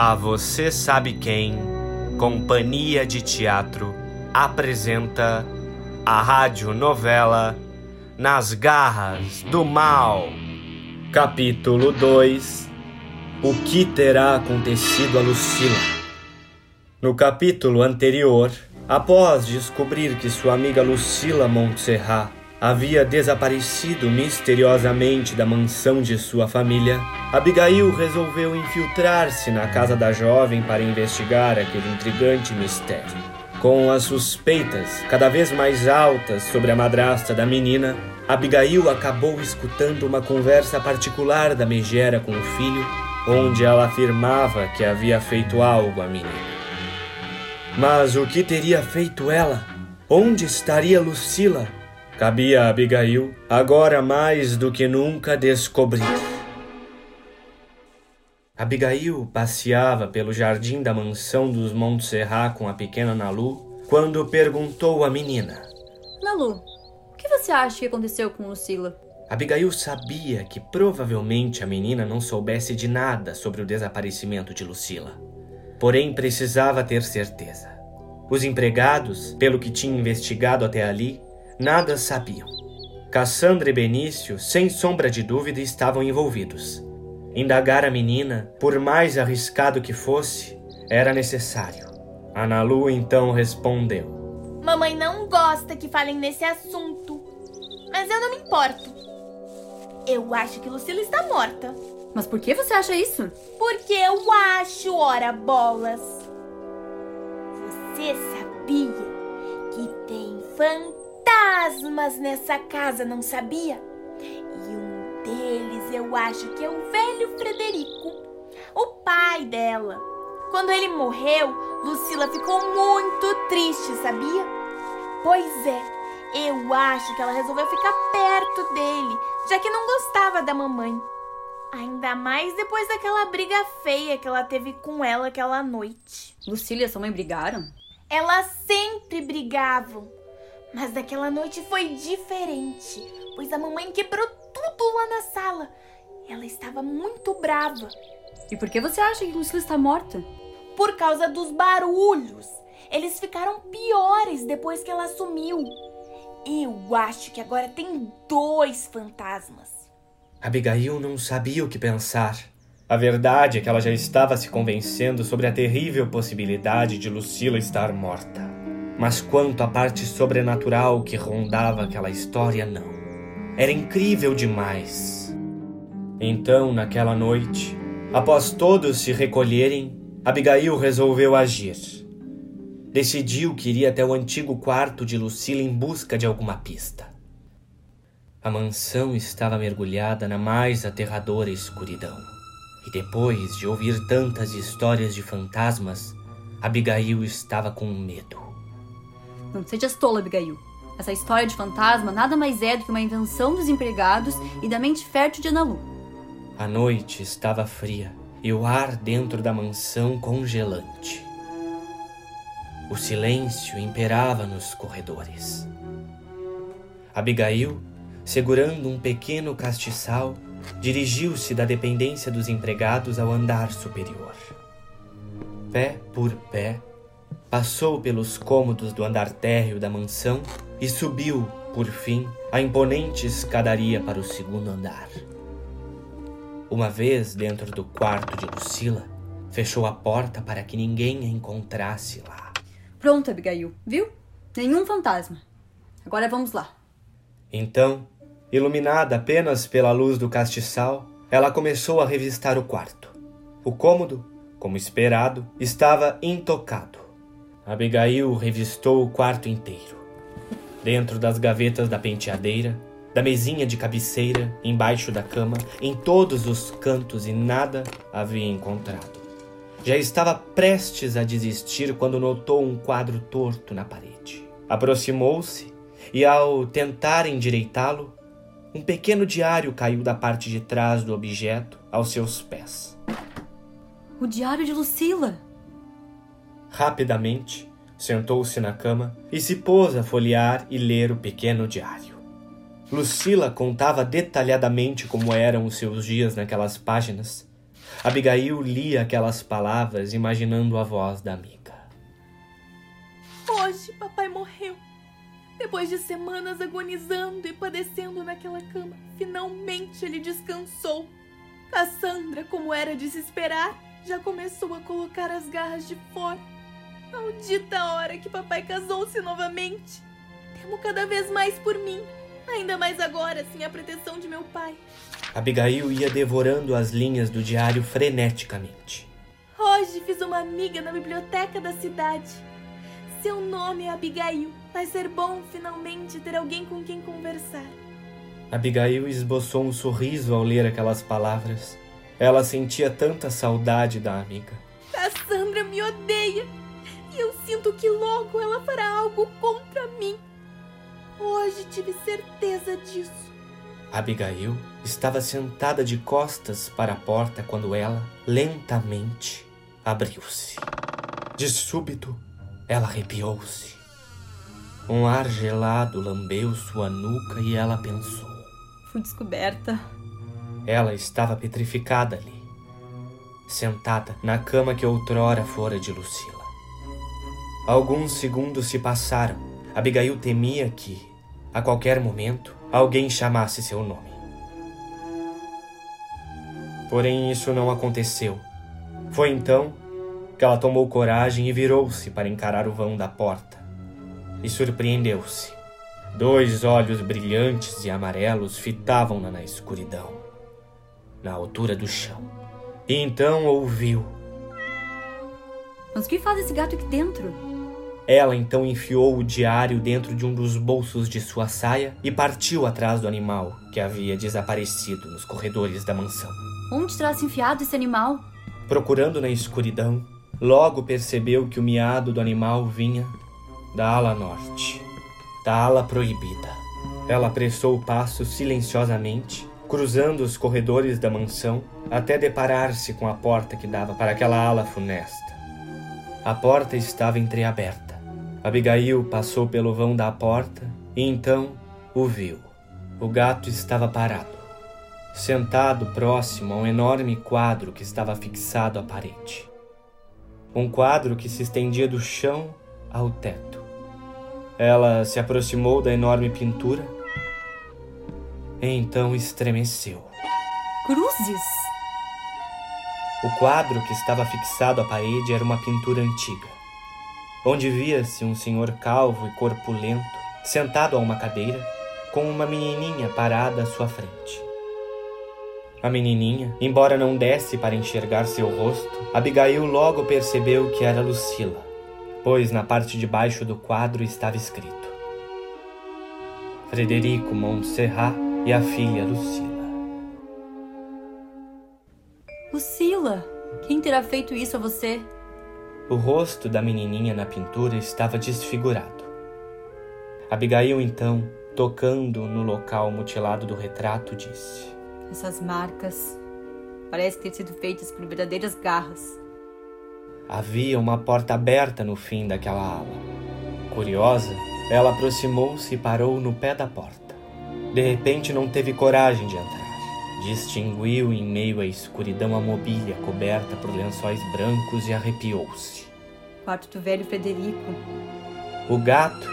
A Você Sabe Quem, Companhia de Teatro, apresenta a radionovela Nas Garras do Mal. Capítulo 2 O que terá acontecido a Lucila? No capítulo anterior, após descobrir que sua amiga Lucila Montserrat havia desaparecido misteriosamente da mansão de sua família, Abigail resolveu infiltrar-se na casa da jovem para investigar aquele intrigante mistério. Com as suspeitas cada vez mais altas sobre a madrasta da menina, Abigail acabou escutando uma conversa particular da megera com o filho, onde ela afirmava que havia feito algo à menina. Mas o que teria feito ela? Onde estaria Lucila? Cabia a Abigail, agora mais do que nunca, descobrir. Abigail passeava pelo jardim da mansão dos Montserrat com a pequena Nalu quando perguntou à menina: Nalu, o que você acha que aconteceu com Lucila? Abigail sabia que provavelmente a menina não soubesse de nada sobre o desaparecimento de Lucila. Porém, precisava ter certeza. Os empregados, pelo que tinha investigado até ali, nada sabiam. Cassandra e Benício, sem sombra de dúvida, estavam envolvidos. Indagar a menina, por mais arriscado que fosse, era necessário. Analu então respondeu: Mamãe não gosta que falem nesse assunto, mas eu não me importo. Eu acho que Lucila está morta. Mas por que você acha isso? Porque eu acho, ora bolas. Você sabia que tem fantasma? Fantasmas nessa casa, não sabia? E um deles eu acho que é o velho Frederico, o pai dela. Quando ele morreu, Lucila ficou muito triste, sabia? Pois é, eu acho que ela resolveu ficar perto dele, já que não gostava da mamãe. Ainda mais depois daquela briga feia que ela teve com ela aquela noite. Lucila e sua mãe brigaram? Elas sempre brigavam. Mas daquela noite foi diferente, pois a mamãe quebrou tudo lá na sala. Ela estava muito brava. E por que você acha que Lucila está morta? Por causa dos barulhos. Eles ficaram piores depois que ela sumiu. Eu acho que agora tem dois fantasmas. Abigail não sabia o que pensar. A verdade é que ela já estava se convencendo sobre a terrível possibilidade de Lucila estar morta. Mas quanto à parte sobrenatural que rondava aquela história, não. Era incrível demais. Então, naquela noite, após todos se recolherem, Abigail resolveu agir. Decidiu que iria até o antigo quarto de Lucila em busca de alguma pista. A mansão estava mergulhada na mais aterradora escuridão. E depois de ouvir tantas histórias de fantasmas, Abigail estava com medo. Não sejas tola, Abigail. Essa história de fantasma nada mais é do que uma invenção dos empregados e da mente fértil de Analu. A noite estava fria e o ar dentro da mansão congelante. O silêncio imperava nos corredores. Abigail, segurando um pequeno castiçal, dirigiu-se da dependência dos empregados ao andar superior. Pé por pé, Passou pelos cômodos do andar térreo da mansão e subiu, por fim, a imponente escadaria para o segundo andar. Uma vez dentro do quarto de Lucila, fechou a porta para que ninguém a encontrasse lá. Pronto, Abigail, viu? Nenhum fantasma. Agora vamos lá. Então, iluminada apenas pela luz do castiçal, ela começou a revistar o quarto. O cômodo, como esperado, estava intocado. Abigail revistou o quarto inteiro. Dentro das gavetas da penteadeira, da mesinha de cabeceira, embaixo da cama, em todos os cantos e nada havia encontrado. Já estava prestes a desistir quando notou um quadro torto na parede. Aproximou-se e, ao tentar endireitá-lo, um pequeno diário caiu da parte de trás do objeto aos seus pés. O diário de Lucila! Rapidamente, sentou-se na cama e se pôs a folhear e ler o pequeno diário. Lucila contava detalhadamente como eram os seus dias naquelas páginas, Abigail lia aquelas palavras imaginando a voz da amiga. Hoje papai morreu. Depois de semanas agonizando e padecendo naquela cama, finalmente ele descansou. Cassandra, como era de se esperar, já começou a colocar as garras de fora. Maldita hora que papai casou-se novamente. Temo cada vez mais por mim, ainda mais agora sem a proteção de meu pai. Abigail ia devorando as linhas do diário freneticamente. Hoje fiz uma amiga na biblioteca da cidade. Seu nome é Abigail. Vai ser bom finalmente ter alguém com quem conversar. Abigail esboçou um sorriso ao ler aquelas palavras. Ela sentia tanta saudade da amiga. Cassandra me odeia. Sinto que logo ela fará algo contra mim. Hoje tive certeza disso. Abigail estava sentada de costas para a porta quando ela, lentamente, abriu-se. De súbito, ela arrepiou-se. Um ar gelado lambeu sua nuca e ela pensou. Fui descoberta. Ela estava petrificada ali, sentada na cama que outrora fora de Lucila. Alguns segundos se passaram. Abigail temia que, a qualquer momento, alguém chamasse seu nome. Porém, isso não aconteceu. Foi então que ela tomou coragem e virou-se para encarar o vão da porta. E surpreendeu-se. Dois olhos brilhantes e amarelos fitavam-na na escuridão, na altura do chão. E então ouviu. Mas o que faz esse gato aqui dentro? Ela então enfiou o diário dentro de um dos bolsos de sua saia e partiu atrás do animal que havia desaparecido nos corredores da mansão. Onde terá se enfiado esse animal? Procurando na escuridão, logo percebeu que o miado do animal vinha da ala norte, da ala proibida. Ela apressou o passo silenciosamente, cruzando os corredores da mansão até deparar-se com a porta que dava para aquela ala funesta. A porta estava entreaberta. Abigail passou pelo vão da porta e então o viu. O gato estava parado, sentado próximo a um enorme quadro que estava fixado à parede. Um quadro que se estendia do chão ao teto. Ela se aproximou da enorme pintura e então estremeceu. Cruzes? O quadro que estava fixado à parede era uma pintura antiga onde via-se um senhor calvo e corpulento, sentado a uma cadeira, com uma menininha parada à sua frente. A menininha, embora não desse para enxergar seu rosto, Abigail logo percebeu que era Lucila, pois na parte de baixo do quadro estava escrito: Frederico Montserrat e a filha Lucila. Lucila, quem terá feito isso a você? O rosto da menininha na pintura estava desfigurado. Abigail, então, tocando no local mutilado do retrato, disse: Essas marcas parecem ter sido feitas por verdadeiras garras. Havia uma porta aberta no fim daquela ala. Curiosa, ela aproximou-se e parou no pé da porta. De repente, não teve coragem de entrar. Distinguiu em meio à escuridão a mobília coberta por lençóis brancos e arrepiou-se. Quarto do velho Frederico. O gato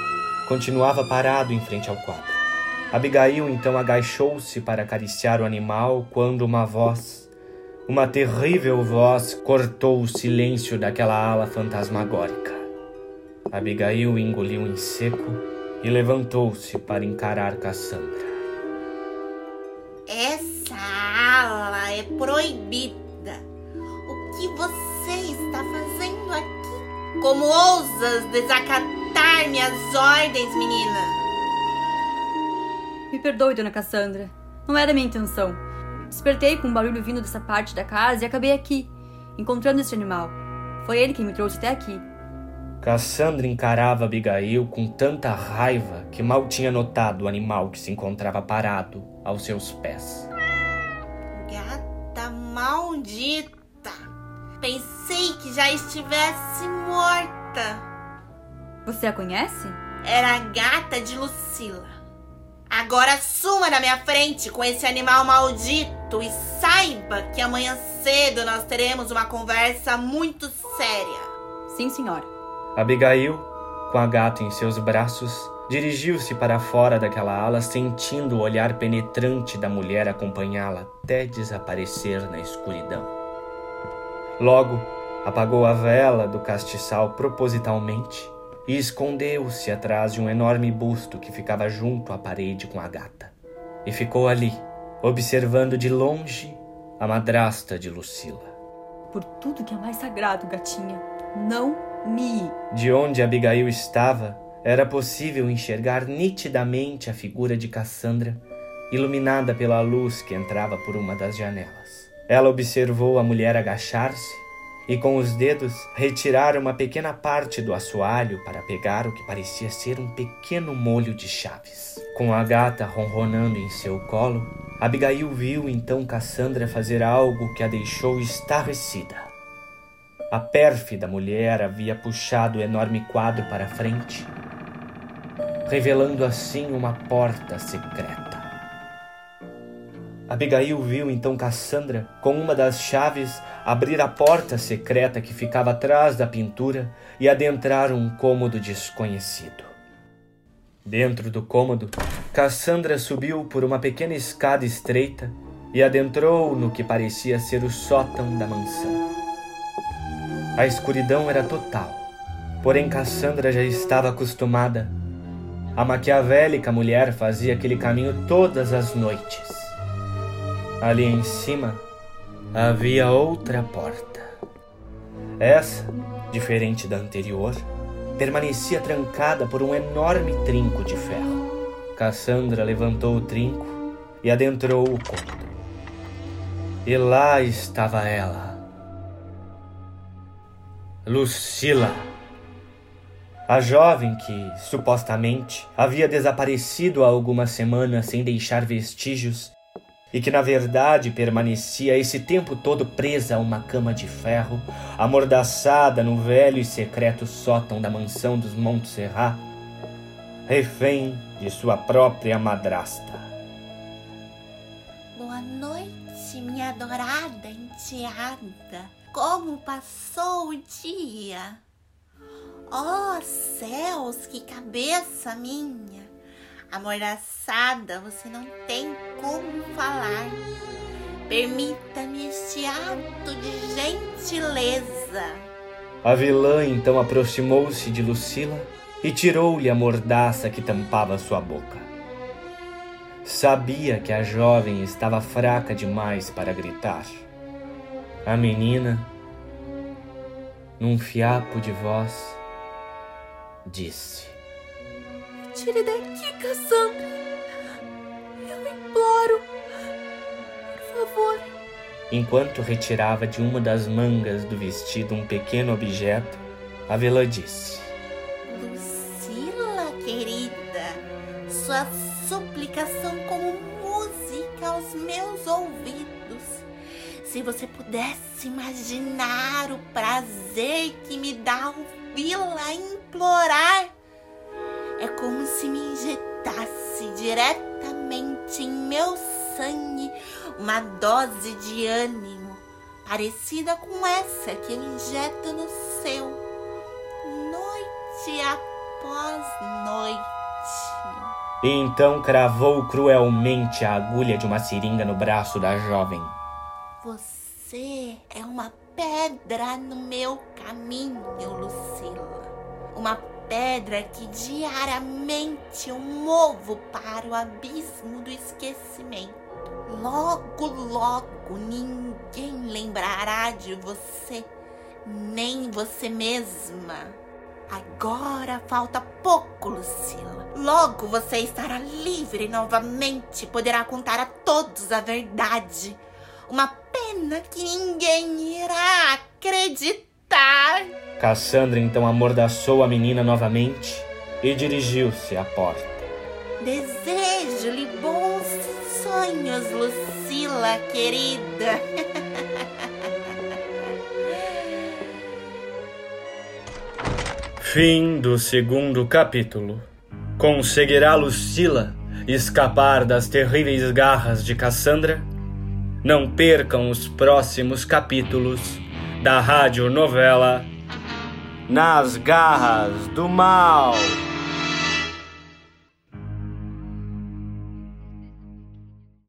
continuava parado em frente ao quadro. Abigail então agachou-se para acariciar o animal quando uma voz, uma terrível voz, cortou o silêncio daquela ala fantasmagórica. Abigail engoliu em seco e levantou-se para encarar Cassandra. Proibida. O que você está fazendo aqui? Como ousas desacatar minhas ordens, menina? Me perdoe, dona Cassandra. Não era minha intenção. Despertei com um barulho vindo dessa parte da casa e acabei aqui, encontrando este animal. Foi ele quem me trouxe até aqui. Cassandra encarava Abigail com tanta raiva que mal tinha notado o animal que se encontrava parado aos seus pés. Maldita! Pensei que já estivesse morta. Você a conhece? Era a gata de Lucila. Agora suma da minha frente com esse animal maldito e saiba que amanhã cedo nós teremos uma conversa muito séria. Sim, senhora. Abigail, com a gata em seus braços, dirigiu-se para fora daquela ala, sentindo o olhar penetrante da mulher acompanhá-la até desaparecer na escuridão. Logo, apagou a vela do castiçal propositalmente e escondeu-se atrás de um enorme busto que ficava junto à parede com a gata. E ficou ali, observando de longe a madrasta de Lucila. Por tudo que é mais sagrado, gatinha, não me. De onde Abigail estava, era possível enxergar nitidamente a figura de Cassandra, iluminada pela luz que entrava por uma das janelas. Ela observou a mulher agachar-se e com os dedos retirar uma pequena parte do assoalho para pegar o que parecia ser um pequeno molho de chaves. Com a gata ronronando em seu colo, Abigail viu então Cassandra fazer algo que a deixou estarrecida. A pérfida mulher havia puxado o enorme quadro para frente, revelando assim uma porta secreta. Abigail viu então Cassandra, com uma das chaves, abrir a porta secreta que ficava atrás da pintura e adentrar um cômodo desconhecido. Dentro do cômodo, Cassandra subiu por uma pequena escada estreita e adentrou no que parecia ser o sótão da mansão. A escuridão era total, porém Cassandra já estava acostumada. A maquiavélica mulher fazia aquele caminho todas as noites. Ali em cima havia outra porta. Essa, diferente da anterior, permanecia trancada por um enorme trinco de ferro. Cassandra levantou o trinco e adentrou o cômodo. E lá estava ela. Lucila. A jovem que, supostamente, havia desaparecido há algumas semanas sem deixar vestígios e que na verdade permanecia esse tempo todo presa a uma cama de ferro, amordaçada no velho e secreto sótão da mansão dos Montserrat, refém de sua própria madrasta. Boa noite, minha adorada enteada. Como passou o dia? Oh, céus, que cabeça minha! Amordaçada, você não tem como falar. Permita-me este ato de gentileza. A vilã então aproximou-se de Lucila e tirou-lhe a mordaça que tampava sua boca. Sabia que a jovem estava fraca demais para gritar. A menina, num fiapo de voz, disse: Tire daqui, Cassandra. Eu imploro. Por favor. Enquanto retirava de uma das mangas do vestido um pequeno objeto, a vilã disse: Lucila, querida, sua súplicas são como música aos meus ouvidos. Se você pudesse imaginar o prazer que me dá ouvi-la implorar é como se me injetasse diretamente em meu sangue uma dose de ânimo parecida com essa que eu injeto no seu, noite após noite. E então cravou cruelmente a agulha de uma seringa no braço da jovem. Você é uma pedra no meu caminho, Lucila. Uma pedra que diariamente eu movo para o abismo do esquecimento. Logo, logo ninguém lembrará de você, nem você mesma. Agora falta pouco, Lucila. Logo você estará livre novamente, poderá contar a todos a verdade. Uma pena que ninguém irá acreditar. Cassandra então amordaçou a menina novamente e dirigiu-se à porta. Desejo-lhe bons sonhos, Lucila, querida. Fim do segundo capítulo. Conseguirá Lucila escapar das terríveis garras de Cassandra? Não percam os próximos capítulos da radionovela Nas Garras do Mal.